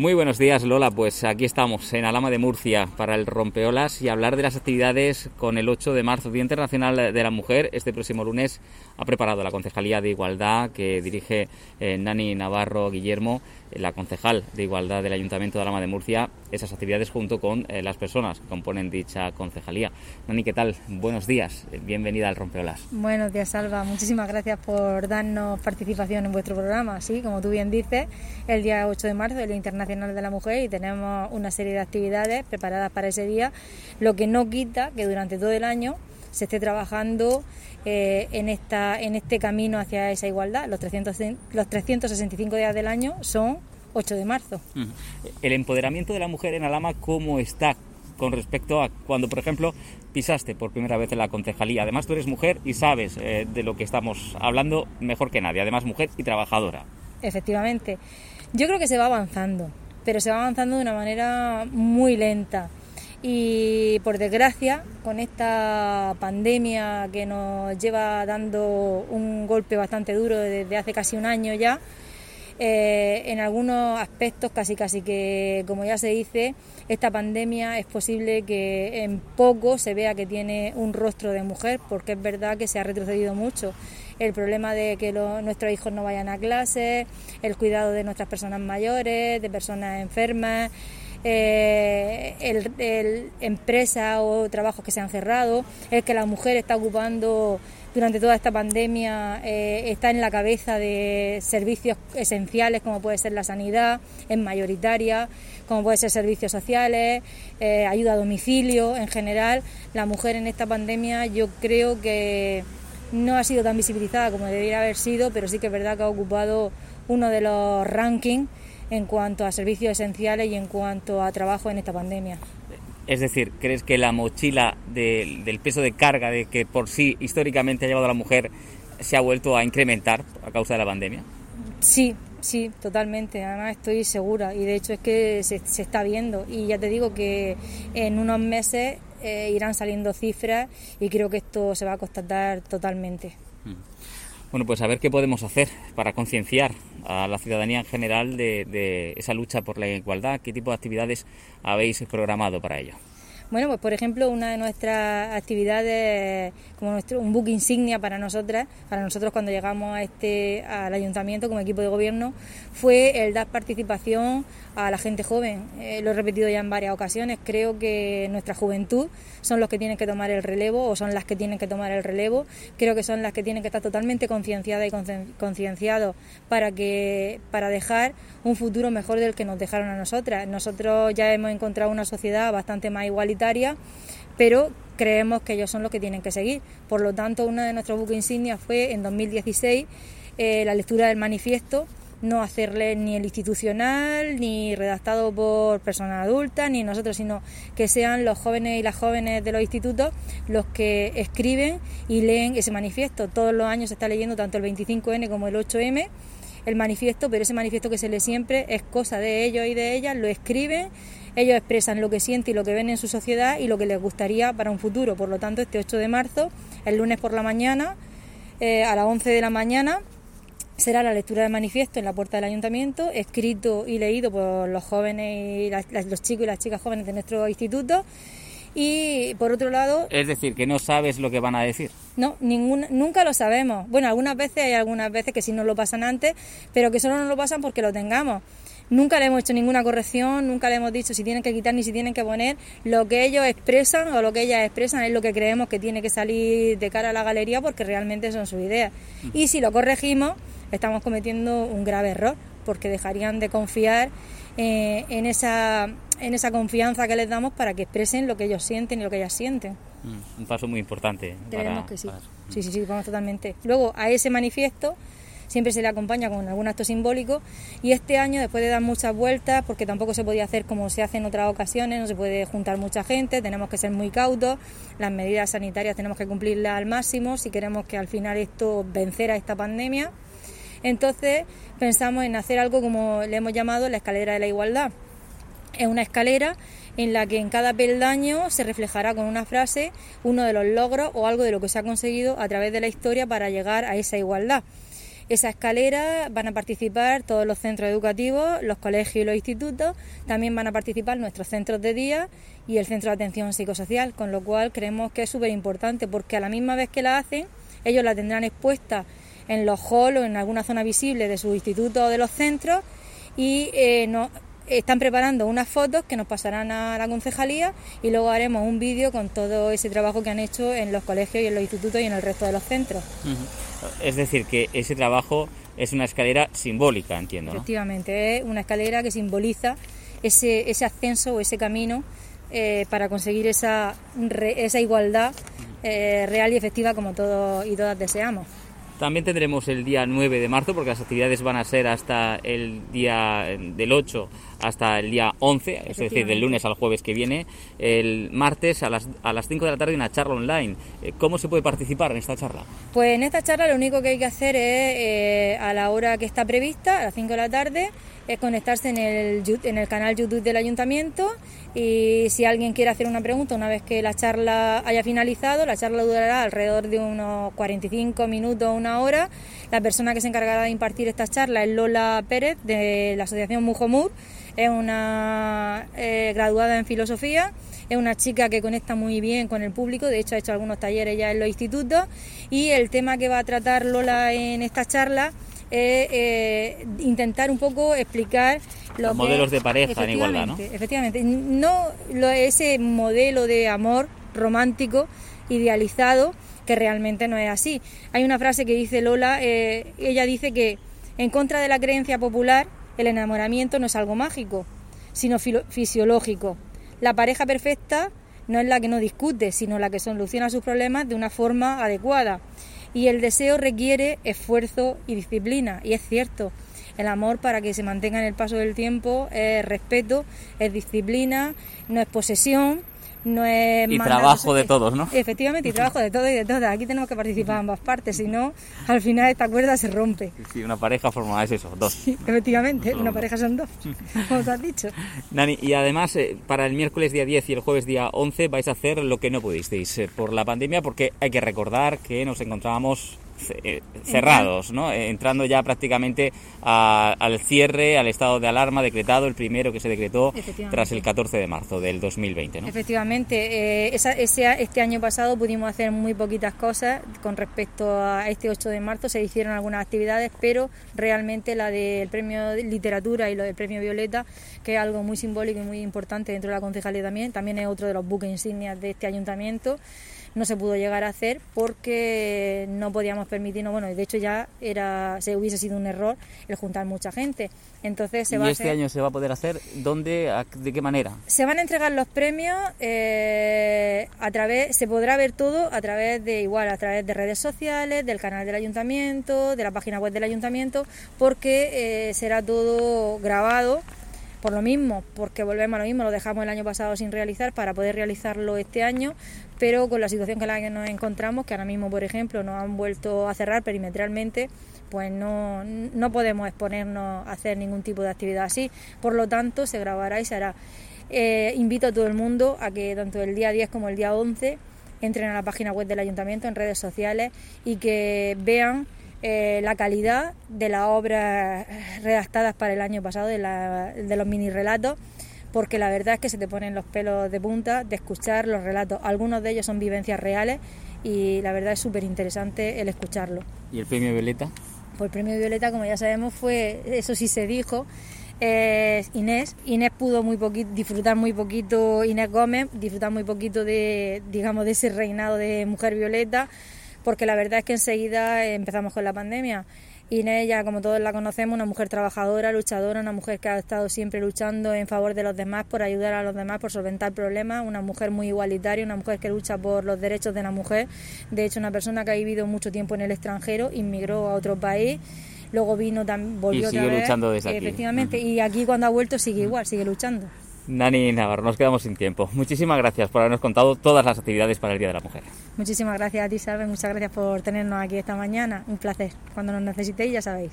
Muy buenos días Lola, pues aquí estamos en Alama de Murcia para el Rompeolas y hablar de las actividades con el 8 de marzo, Día Internacional de la Mujer. Este próximo lunes ha preparado la Concejalía de Igualdad que dirige eh, Nani Navarro Guillermo, eh, la concejal de Igualdad del Ayuntamiento de Alama de Murcia, esas actividades junto con eh, las personas que componen dicha concejalía. Nani, ¿qué tal? Buenos días, bienvenida al Rompeolas. Buenos días Salva, muchísimas gracias por darnos participación en vuestro programa. Sí, como tú bien dices, el día 8 de marzo, el Día Internacional De la Mujer y tenemos una serie de actividades preparadas para ese día, lo que no quita que durante todo el año se esté trabajando eh, en, esta, en este camino hacia esa igualdad. Los, 300, los 365 días del año son 8 de marzo. El empoderamiento de la mujer en Alama, ¿cómo está con respecto a cuando, por ejemplo, pisaste por primera vez en la concejalía? Además, tú eres mujer y sabes eh, de lo que estamos hablando mejor que nadie. Además, mujer y trabajadora. Efectivamente. Yo creo que se va avanzando, pero se va avanzando de una manera muy lenta. Y por desgracia, con esta pandemia que nos lleva dando un golpe bastante duro desde hace casi un año ya, eh, en algunos aspectos casi casi que, como ya se dice, esta pandemia es posible que en poco se vea que tiene un rostro de mujer, porque es verdad que se ha retrocedido mucho el problema de que nuestros hijos no vayan a clase, el cuidado de nuestras personas mayores, de personas enfermas. Eh, el, empresas o trabajos que se han cerrado, el que la mujer está ocupando durante toda esta pandemia, eh, está en la cabeza de servicios esenciales como puede ser la sanidad, es mayoritaria, como puede ser servicios sociales, eh, ayuda a domicilio en general. La mujer en esta pandemia yo creo que no ha sido tan visibilizada como debería haber sido, pero sí que es verdad que ha ocupado uno de los rankings en cuanto a servicios esenciales y en cuanto a trabajo en esta pandemia. Es decir, ¿crees que la mochila del peso de carga de que por sí históricamente ha llevado a la mujer se ha vuelto a incrementar a causa de la pandemia? Sí, sí, totalmente. Además estoy segura y de hecho es que se, se está viendo y ya te digo que en unos meses eh, irán saliendo cifras y creo que esto se va a constatar totalmente. Bueno, pues a ver qué podemos hacer para concienciar a la ciudadanía en general de, de esa lucha por la igualdad, qué tipo de actividades habéis programado para ello. Bueno, pues por ejemplo, una de nuestras actividades, como nuestro, un book insignia para nosotras, para nosotros cuando llegamos a este, al ayuntamiento como equipo de gobierno, fue el dar participación a la gente joven. Eh, lo he repetido ya en varias ocasiones, creo que nuestra juventud son los que tienen que tomar el relevo o son las que tienen que tomar el relevo. Creo que son las que tienen que estar totalmente concienciadas y concienciados para, que, para dejar un futuro mejor del que nos dejaron a nosotras. Nosotros ya hemos encontrado una sociedad bastante más igualitaria pero creemos que ellos son los que tienen que seguir. Por lo tanto, uno de nuestros buques insignias fue en 2016 eh, la lectura del manifiesto, no hacerle ni el institucional, ni redactado por personas adultas, ni nosotros, sino que sean los jóvenes y las jóvenes de los institutos los que escriben y leen ese manifiesto. Todos los años se está leyendo tanto el 25N como el 8M el manifiesto, pero ese manifiesto que se lee siempre es cosa de ellos y de ellas, lo escriben ellos expresan lo que sienten y lo que ven en su sociedad y lo que les gustaría para un futuro. Por lo tanto, este 8 de marzo, el lunes por la mañana, eh, a las 11 de la mañana, será la lectura del manifiesto en la puerta del ayuntamiento, escrito y leído por los jóvenes y los chicos y las chicas jóvenes de nuestro instituto. Y por otro lado... Es decir, que no sabes lo que van a decir. No, ninguna, nunca lo sabemos. Bueno, algunas veces hay algunas veces que sí nos lo pasan antes, pero que solo nos lo pasan porque lo tengamos. Nunca le hemos hecho ninguna corrección, nunca le hemos dicho si tienen que quitar ni si tienen que poner. Lo que ellos expresan o lo que ellas expresan es lo que creemos que tiene que salir de cara a la galería porque realmente son sus ideas. Y si lo corregimos, estamos cometiendo un grave error porque dejarían de confiar eh, en, esa, en esa confianza que les damos para que expresen lo que ellos sienten y lo que ellas sienten. un paso muy importante. Creemos que sí. Sí, sí, sí, vamos totalmente. Luego, a ese manifiesto siempre se le acompaña con algún acto simbólico y este año, después de dar muchas vueltas, porque tampoco se podía hacer como se hace en otras ocasiones, no se puede juntar mucha gente, tenemos que ser muy cautos, las medidas sanitarias tenemos que cumplirlas al máximo si queremos que al final esto vencer a esta pandemia. Entonces pensamos en hacer algo como le hemos llamado la escalera de la igualdad. Es una escalera en la que en cada peldaño se reflejará con una frase uno de los logros o algo de lo que se ha conseguido a través de la historia para llegar a esa igualdad. Esa escalera van a participar todos los centros educativos, los colegios y los institutos, también van a participar nuestros centros de día y el centro de atención psicosocial, con lo cual creemos que es súper importante porque a la misma vez que la hacen, ellos la tendrán expuesta en los halls o en alguna zona visible de su instituto o de los centros y eh, están preparando unas fotos que nos pasarán a la concejalía y luego haremos un vídeo con todo ese trabajo que han hecho en los colegios y en los institutos y en el resto de los centros. Es decir, que ese trabajo es una escalera simbólica, entiendo. Efectivamente, es una escalera que simboliza ese, ese ascenso o ese camino eh, para conseguir esa, esa igualdad eh, real y efectiva como todos y todas deseamos. También tendremos el día 9 de marzo, porque las actividades van a ser hasta el día del 8 hasta el día 11, es decir, del lunes al jueves que viene. El martes a las, a las 5 de la tarde una charla online. Eh, ¿Cómo se puede participar en esta charla? Pues en esta charla lo único que hay que hacer es, eh, a la hora que está prevista, a las 5 de la tarde, es conectarse en el, en el canal YouTube del ayuntamiento y si alguien quiere hacer una pregunta una vez que la charla haya finalizado, la charla durará alrededor de unos 45 minutos, una hora. La persona que se encargará de impartir esta charla es Lola Pérez de la Asociación Mujomur, es una eh, graduada en filosofía, es una chica que conecta muy bien con el público, de hecho ha hecho algunos talleres ya en los institutos. Y el tema que va a tratar Lola en esta charla es eh, intentar un poco explicar los modelos de pareja en igualdad, ¿no? Efectivamente, no ese modelo de amor romántico idealizado que realmente no es así. Hay una frase que dice Lola, eh, ella dice que en contra de la creencia popular, el enamoramiento no es algo mágico, sino fisiológico. La pareja perfecta no es la que no discute, sino la que soluciona sus problemas de una forma adecuada. Y el deseo requiere esfuerzo y disciplina, y es cierto. El amor para que se mantenga en el paso del tiempo es respeto, es disciplina, no es posesión, no es y trabajo de todos, ¿no? Efectivamente, y trabajo de todos y de todas. Aquí tenemos que participar ambas partes, si no, al final esta cuerda se rompe. Sí, una pareja forma es eso, dos. Sí, efectivamente, una pareja son dos, como te has dicho. Nani, y además eh, para el miércoles día 10 y el jueves día 11 vais a hacer lo que no pudisteis eh, por la pandemia, porque hay que recordar que nos encontrábamos cerrados, ¿no? Eh, entrando ya prácticamente al cierre, al estado de alarma decretado, el primero que se decretó tras el 14 de marzo del 2020. ¿no? Efectivamente, eh, este año pasado pudimos hacer muy poquitas cosas con respecto a este 8 de marzo, se hicieron algunas actividades, pero realmente la del premio literatura y lo del premio Violeta, que es algo muy simbólico y muy importante dentro de la concejalía también, también es otro de los buques insignias de este ayuntamiento no se pudo llegar a hacer porque no podíamos permitirnos, bueno, de hecho ya era se hubiese sido un error el juntar mucha gente. Entonces se ¿Y va este año se va a poder hacer dónde, de qué manera? Se van a entregar los premios eh, a través, se podrá ver todo a través de igual, a través de redes sociales, del canal del ayuntamiento, de la página web del ayuntamiento, porque eh, será todo grabado por lo mismo, porque volvemos a lo mismo, lo dejamos el año pasado sin realizar para poder realizarlo este año, pero con la situación que la que nos encontramos, que ahora mismo, por ejemplo, nos han vuelto a cerrar perimetralmente, pues no, no podemos exponernos a hacer ningún tipo de actividad así, por lo tanto se grabará y se hará. Eh, invito a todo el mundo a que tanto el día 10 como el día 11 entren a la página web del ayuntamiento, en redes sociales y que vean eh, la calidad de las obras redactadas para el año pasado, de, de los mini relatos, porque la verdad es que se te ponen los pelos de punta de escuchar los relatos. Algunos de ellos son vivencias reales y la verdad es súper interesante el escucharlo. ¿Y el premio Violeta? Pues el premio Violeta, como ya sabemos, fue, eso sí se dijo, Inés. Inés pudo muy poquito, disfrutar muy poquito, Inés Gómez, disfrutar muy poquito de, digamos, de ese reinado de mujer violeta porque la verdad es que enseguida empezamos con la pandemia. Inés, ya como todos la conocemos, una mujer trabajadora, luchadora, una mujer que ha estado siempre luchando en favor de los demás, por ayudar a los demás, por solventar problemas, una mujer muy igualitaria, una mujer que lucha por los derechos de la mujer. De hecho, una persona que ha vivido mucho tiempo en el extranjero, inmigró a otro país, luego vino, volvió y sigue luchando desde aquí. Efectivamente, y aquí cuando ha vuelto sigue igual, sigue luchando. Nani Navarro, nos quedamos sin tiempo. Muchísimas gracias por habernos contado todas las actividades para el Día de la Mujer. Muchísimas gracias a ti, Salve, muchas gracias por tenernos aquí esta mañana. Un placer. Cuando nos necesitéis, ya sabéis.